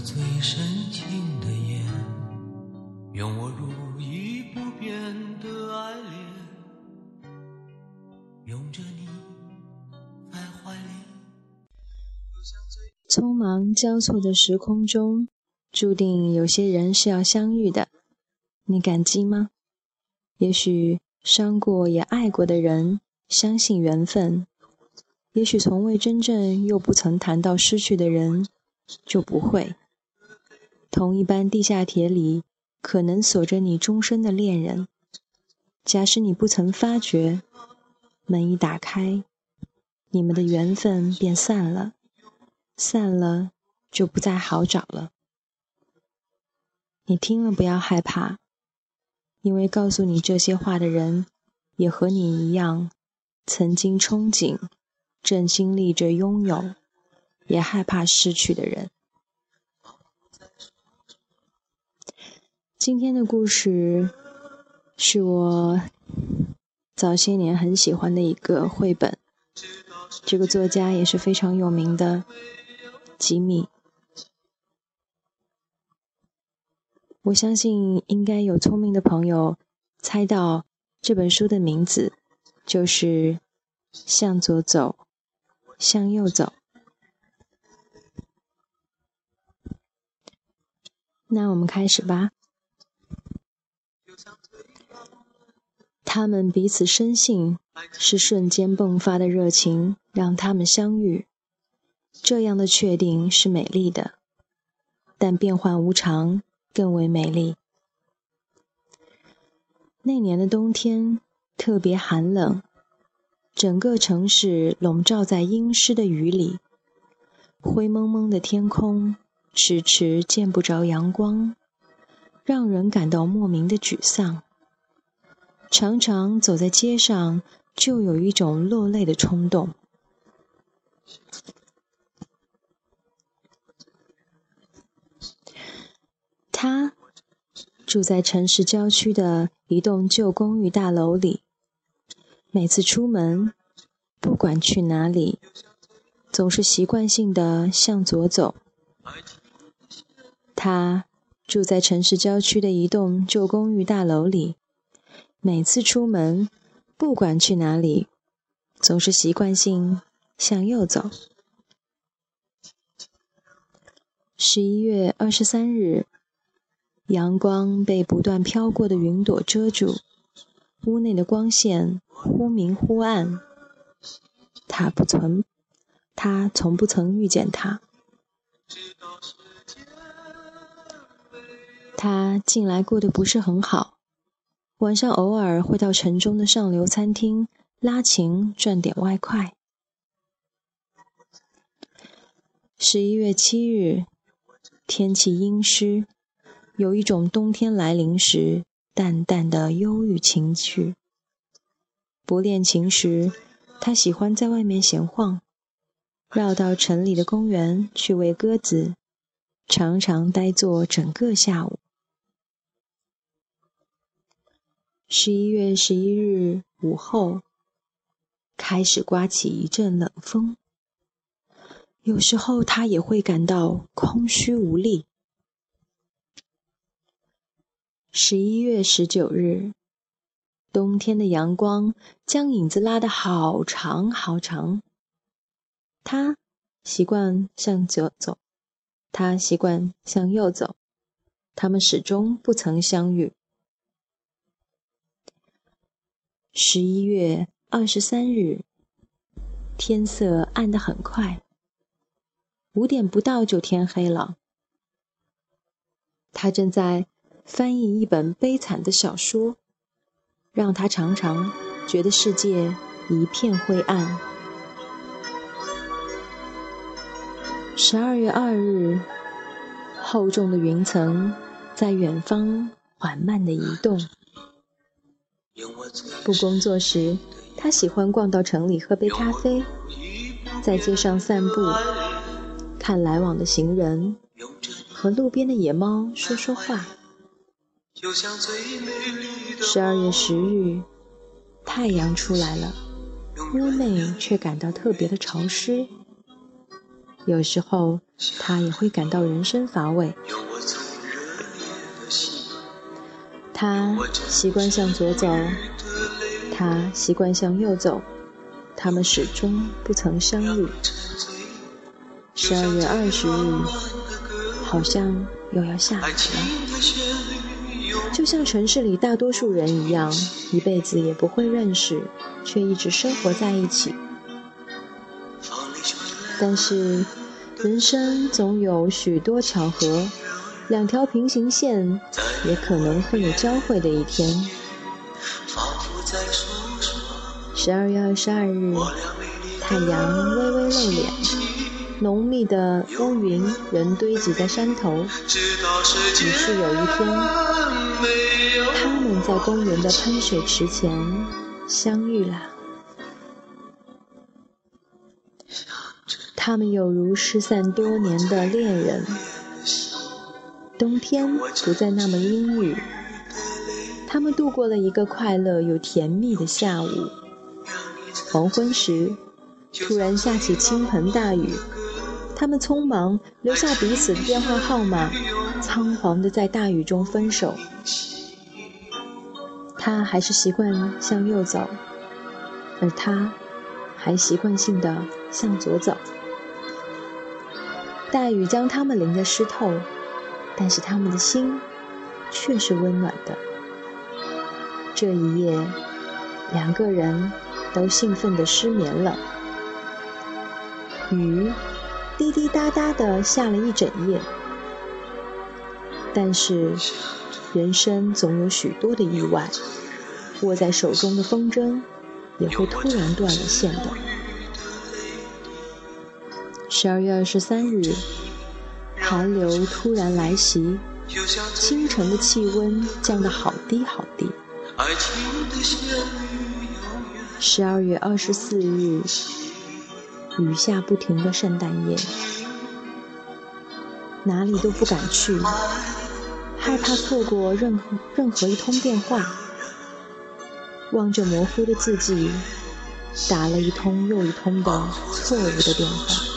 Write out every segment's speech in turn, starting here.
最深情的眼，用我如一不变的爱恋，拥着你在怀里。匆忙交错的时空中，注定有些人是要相遇的，你感激吗？也许伤过也爱过的人，相信缘分；也许从未真正又不曾谈到失去的人，就不会。同一班地下铁里，可能锁着你终身的恋人。假使你不曾发觉，门一打开，你们的缘分便散了，散了就不再好找了。你听了不要害怕。因为告诉你这些话的人，也和你一样，曾经憧憬，正经历着拥有，也害怕失去的人。今天的故事是我早些年很喜欢的一个绘本，这个作家也是非常有名的吉米。我相信应该有聪明的朋友猜到这本书的名字就是《向左走，向右走》。那我们开始吧。他们彼此深信，是瞬间迸发的热情让他们相遇。这样的确定是美丽的，但变幻无常。更为美丽。那年的冬天特别寒冷，整个城市笼罩在阴湿的雨里，灰蒙蒙的天空迟迟见不着阳光，让人感到莫名的沮丧。常常走在街上，就有一种落泪的冲动。他住在城市郊区的一栋旧公寓大楼里。每次出门，不管去哪里，总是习惯性的向左走。他住在城市郊区的一栋旧公寓大楼里。每次出门，不管去哪里，总是习惯性向右走。十一月二十三日。阳光被不断飘过的云朵遮住，屋内的光线忽明忽暗。他不曾，他从不曾遇见他。他近来过得不是很好，晚上偶尔会到城中的上流餐厅拉琴赚点外快。十一月七日，天气阴湿。有一种冬天来临时淡淡的忧郁情绪。不练琴时，他喜欢在外面闲晃，绕到城里的公园去喂鸽子，常常呆坐整个下午。十一月十一日午后，开始刮起一阵冷风。有时候他也会感到空虚无力。十一月十九日，冬天的阳光将影子拉得好长好长。他习惯向左走，他习惯向右走，他们始终不曾相遇。十一月二十三日，天色暗得很快，五点不到就天黑了。他正在。翻译一本悲惨的小说，让他常常觉得世界一片灰暗。十二月二日，厚重的云层在远方缓慢的移动。不工作时，他喜欢逛到城里喝杯咖啡，在街上散步，看来往的行人，和路边的野猫说说话。十二月十日，太阳出来了，屋内却感到特别的潮湿。有时候他也会感到人生乏味。他习惯向左走，他习惯向右走，他们始终不曾相遇。十二月二十日，好像又要下雨了，就像城市里大多数人一样，一辈子也不会认识，却一直生活在一起。但是，人生总有许多巧合。两条平行线也可能会有交汇的一天。十二月二十二日，太阳微微露脸，浓密的乌云仍堆积在山头。于是有一天，他们在公园的喷水池前相遇了。他们有如失散多年的恋人。冬天不再那么阴郁，他们度过了一个快乐又甜蜜的下午。黄昏时，突然下起倾盆大雨，他们匆忙留下彼此的电话号码，仓皇地在大雨中分手。他还是习惯向右走，而他还习惯性地向左走。大雨将他们淋得湿透。但是他们的心却是温暖的。这一夜，两个人都兴奋的失眠了。雨滴滴答答的下了一整夜。但是，人生总有许多的意外，握在手中的风筝也会突然断了线的。十二月二十三日。寒流突然来袭，清晨的气温降得好低好低。十二月二十四日，雨下不停的圣诞夜，哪里都不敢去，害怕错过任何任何一通电话。望着模糊的字迹，打了一通又一通的错误的电话。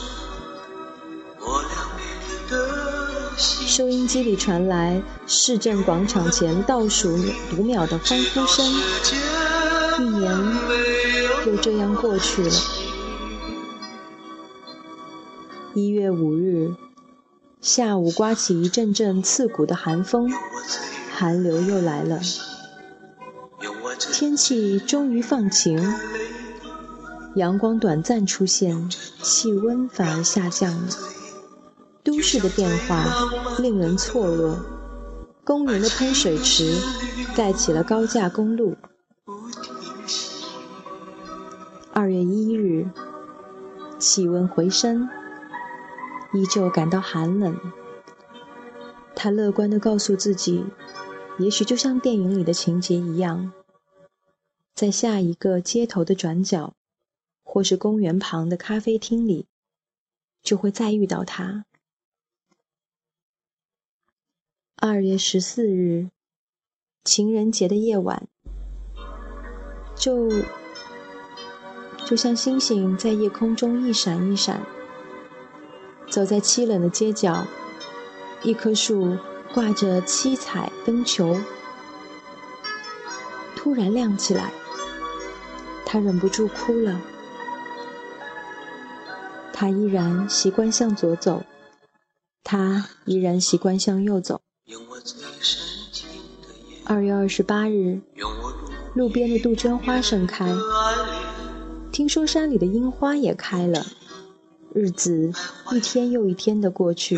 收音机里传来市政广场前倒数读秒的欢呼声，一年就这样过去了。一月五日下午，刮起一阵阵刺骨的寒风，寒流又来了。天气终于放晴，阳光短暂出现，气温反而下降了。都市的变化令人错愕。公园的喷水池盖起了高架公路。二月一日，气温回升，依旧感到寒冷。他乐观地告诉自己，也许就像电影里的情节一样，在下一个街头的转角，或是公园旁的咖啡厅里，就会再遇到他。二月十四日，情人节的夜晚，就就像星星在夜空中一闪一闪。走在凄冷的街角，一棵树挂着七彩灯球，突然亮起来，他忍不住哭了。他依然习惯向左走，他依然习惯向右走。二月二十八日，路边的杜鹃花盛开，听说山里的樱花也开了。日子一天又一天的过去，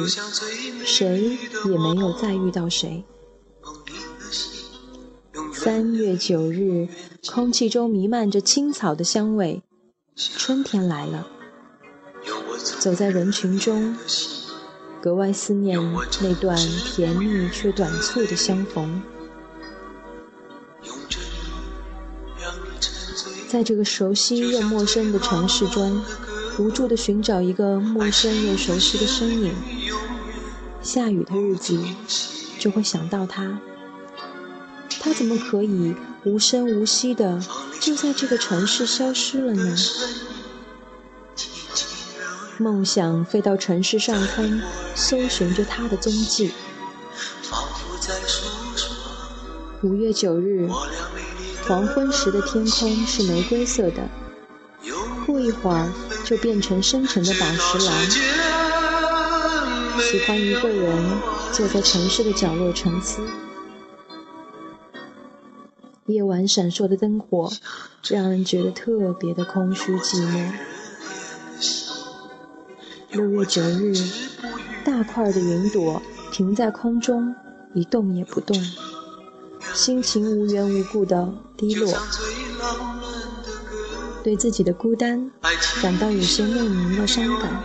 谁也没有再遇到谁。三月九日，空气中弥漫着青草的香味，春天来了。走在人群中。格外思念那段甜蜜却短促的相逢。在这个熟悉又陌生的城市中，无助地寻找一个陌生又熟悉的身影。下雨的日子，就会想到他。他怎么可以无声无息地就在这个城市消失了呢？梦想飞到城市上空，搜寻着他的踪迹。五月九日，黄昏时的天空是玫瑰色的，过一会儿就变成深沉的宝石蓝。喜欢一个人坐在城市的角落沉思。夜晚闪烁的灯火，让人觉得特别的空虚寂寞。六月九日，大块的云朵停在空中，一动也不动，心情无缘无故的低落，对自己的孤单感到有些莫名的伤感。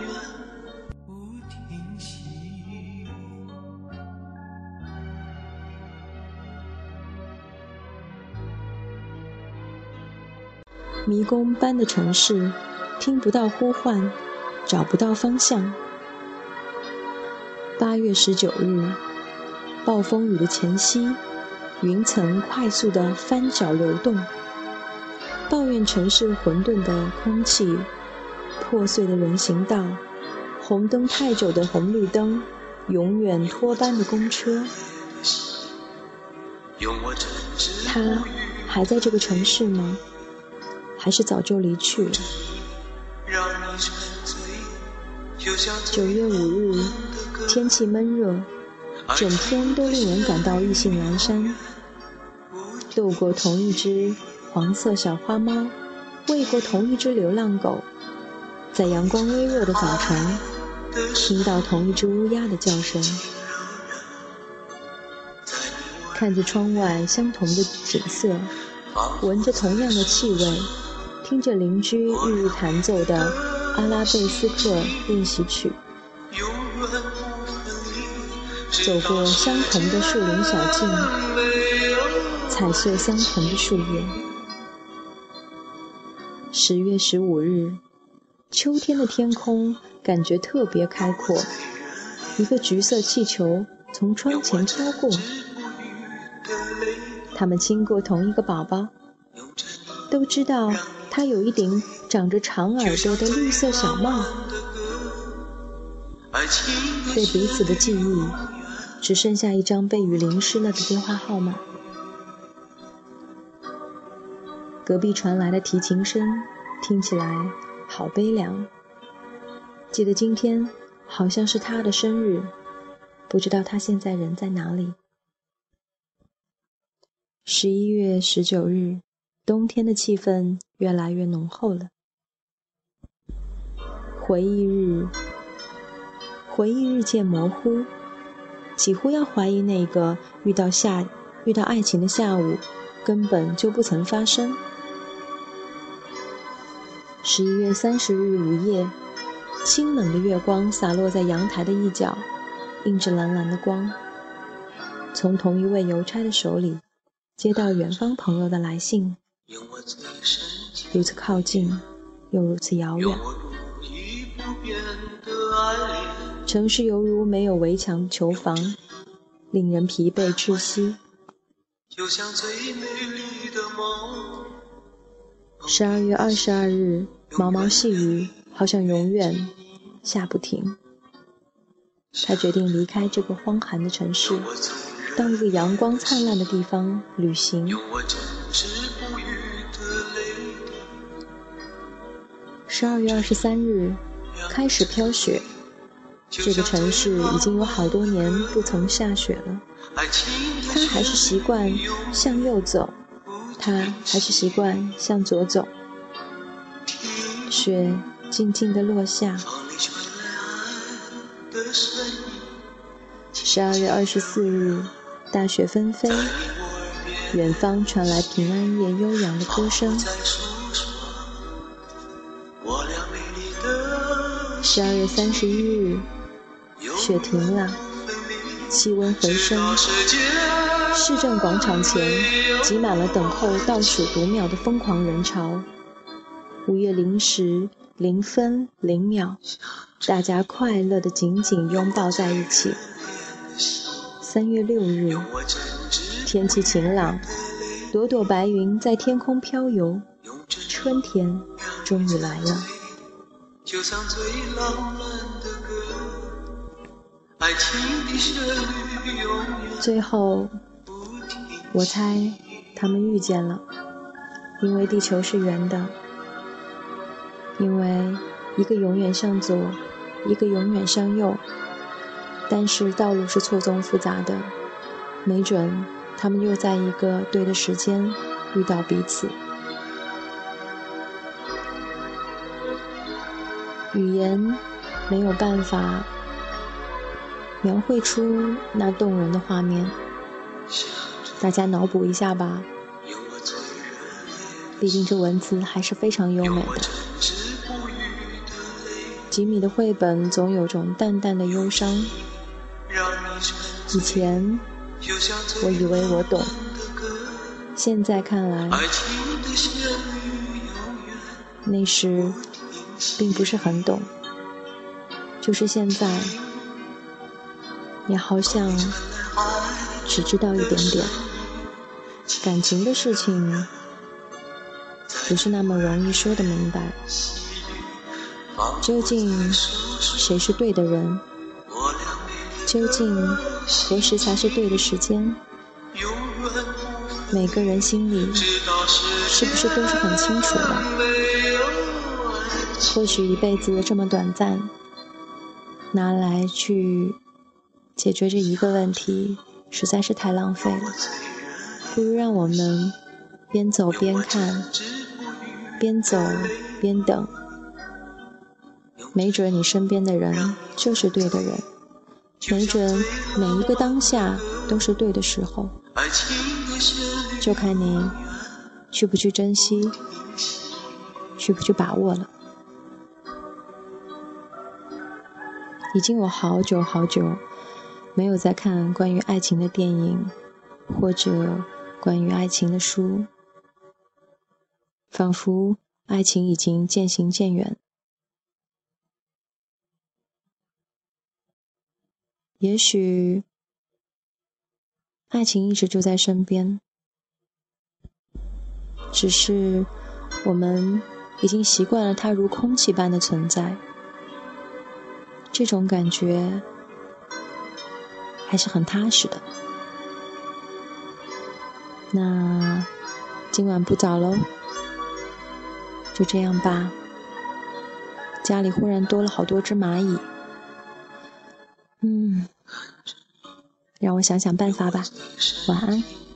迷宫般的城市，听不到呼唤，找不到方向。八月十九日，暴风雨的前夕，云层快速的翻搅流动，抱怨城市混沌的空气，破碎的人行道，红灯太久的红绿灯，永远拖班的公车。他还在这个城市吗？还是早就离去了。九月五日，天气闷热，整天都令人感到意兴阑珊。逗过同一只黄色小花猫，喂过同一只流浪狗，在阳光微弱的早晨，听到同一只乌鸦的叫声，看着窗外相同的景色，闻着同样的气味。听着邻居日日弹奏的阿拉贝斯克练习曲，走过相同的树林小径，踩碎相同的树叶。十月十五日，秋天的天空感觉特别开阔。一个橘色气球从窗前飘过，他们亲过同一个宝宝，都知道。他有一顶长着长耳朵的绿色小帽，对彼此的记忆，只剩下一张被雨淋湿了的电话号码。隔壁传来的提琴声，听起来好悲凉。记得今天好像是他的生日，不知道他现在人在哪里。十一月十九日。冬天的气氛越来越浓厚了。回忆日，回忆日渐模糊，几乎要怀疑那个遇到下遇到爱情的下午根本就不曾发生。十一月三十日午夜，清冷的月光洒落在阳台的一角，映着蓝蓝的光。从同一位邮差的手里接到远方朋友的来信。如此靠近，又如此遥远。城市犹如没有围墙的囚房，令人疲惫窒息。十二月二十二日，毛毛细雨好像永远下不停。他决定离开这个荒寒的城市，到一个阳光灿烂的地方旅行。十二月二十三日，开始飘雪。这个城市已经有好多年不曾下雪了。他还是习惯向右走，他还是习惯向左走。雪静静地落下。十二月二十四日，大雪纷飞，远方传来平安夜悠扬的歌声。十二月三十一日，雪停了，气温回升，市政广场前挤满了等候倒数读秒的疯狂人潮。午夜零时零分零秒，大家快乐的紧紧拥抱在一起。三月六日，天气晴朗，朵朵白云在天空飘游，春天终于来了。最后，我猜他们遇见了，因为地球是圆的，因为一个永远向左，一个永远向右，但是道路是错综复杂的，没准他们又在一个对的时间遇到彼此。语言没有办法描绘出那动人的画面，大家脑补一下吧。毕竟这文字还是非常优美的。吉米的绘本总有种淡淡的忧伤。以前我以为我懂，现在看来，那时。并不是很懂，就是现在，也好像只知道一点点。感情的事情不是那么容易说得明白。究竟谁是对的人？究竟何时才是对的时间？每个人心里是不是都是很清楚的？或许一辈子这么短暂，拿来去解决这一个问题，实在是太浪费了。不如让我们边走边看，边走边等，没准你身边的人就是对的人，没准每一个当下都是对的时候，就看你去不去珍惜，去不去把握了。已经有好久好久没有再看关于爱情的电影，或者关于爱情的书，仿佛爱情已经渐行渐远。也许爱情一直就在身边，只是我们已经习惯了它如空气般的存在。这种感觉还是很踏实的。那今晚不早喽，就这样吧。家里忽然多了好多只蚂蚁，嗯，让我想想办法吧。晚安。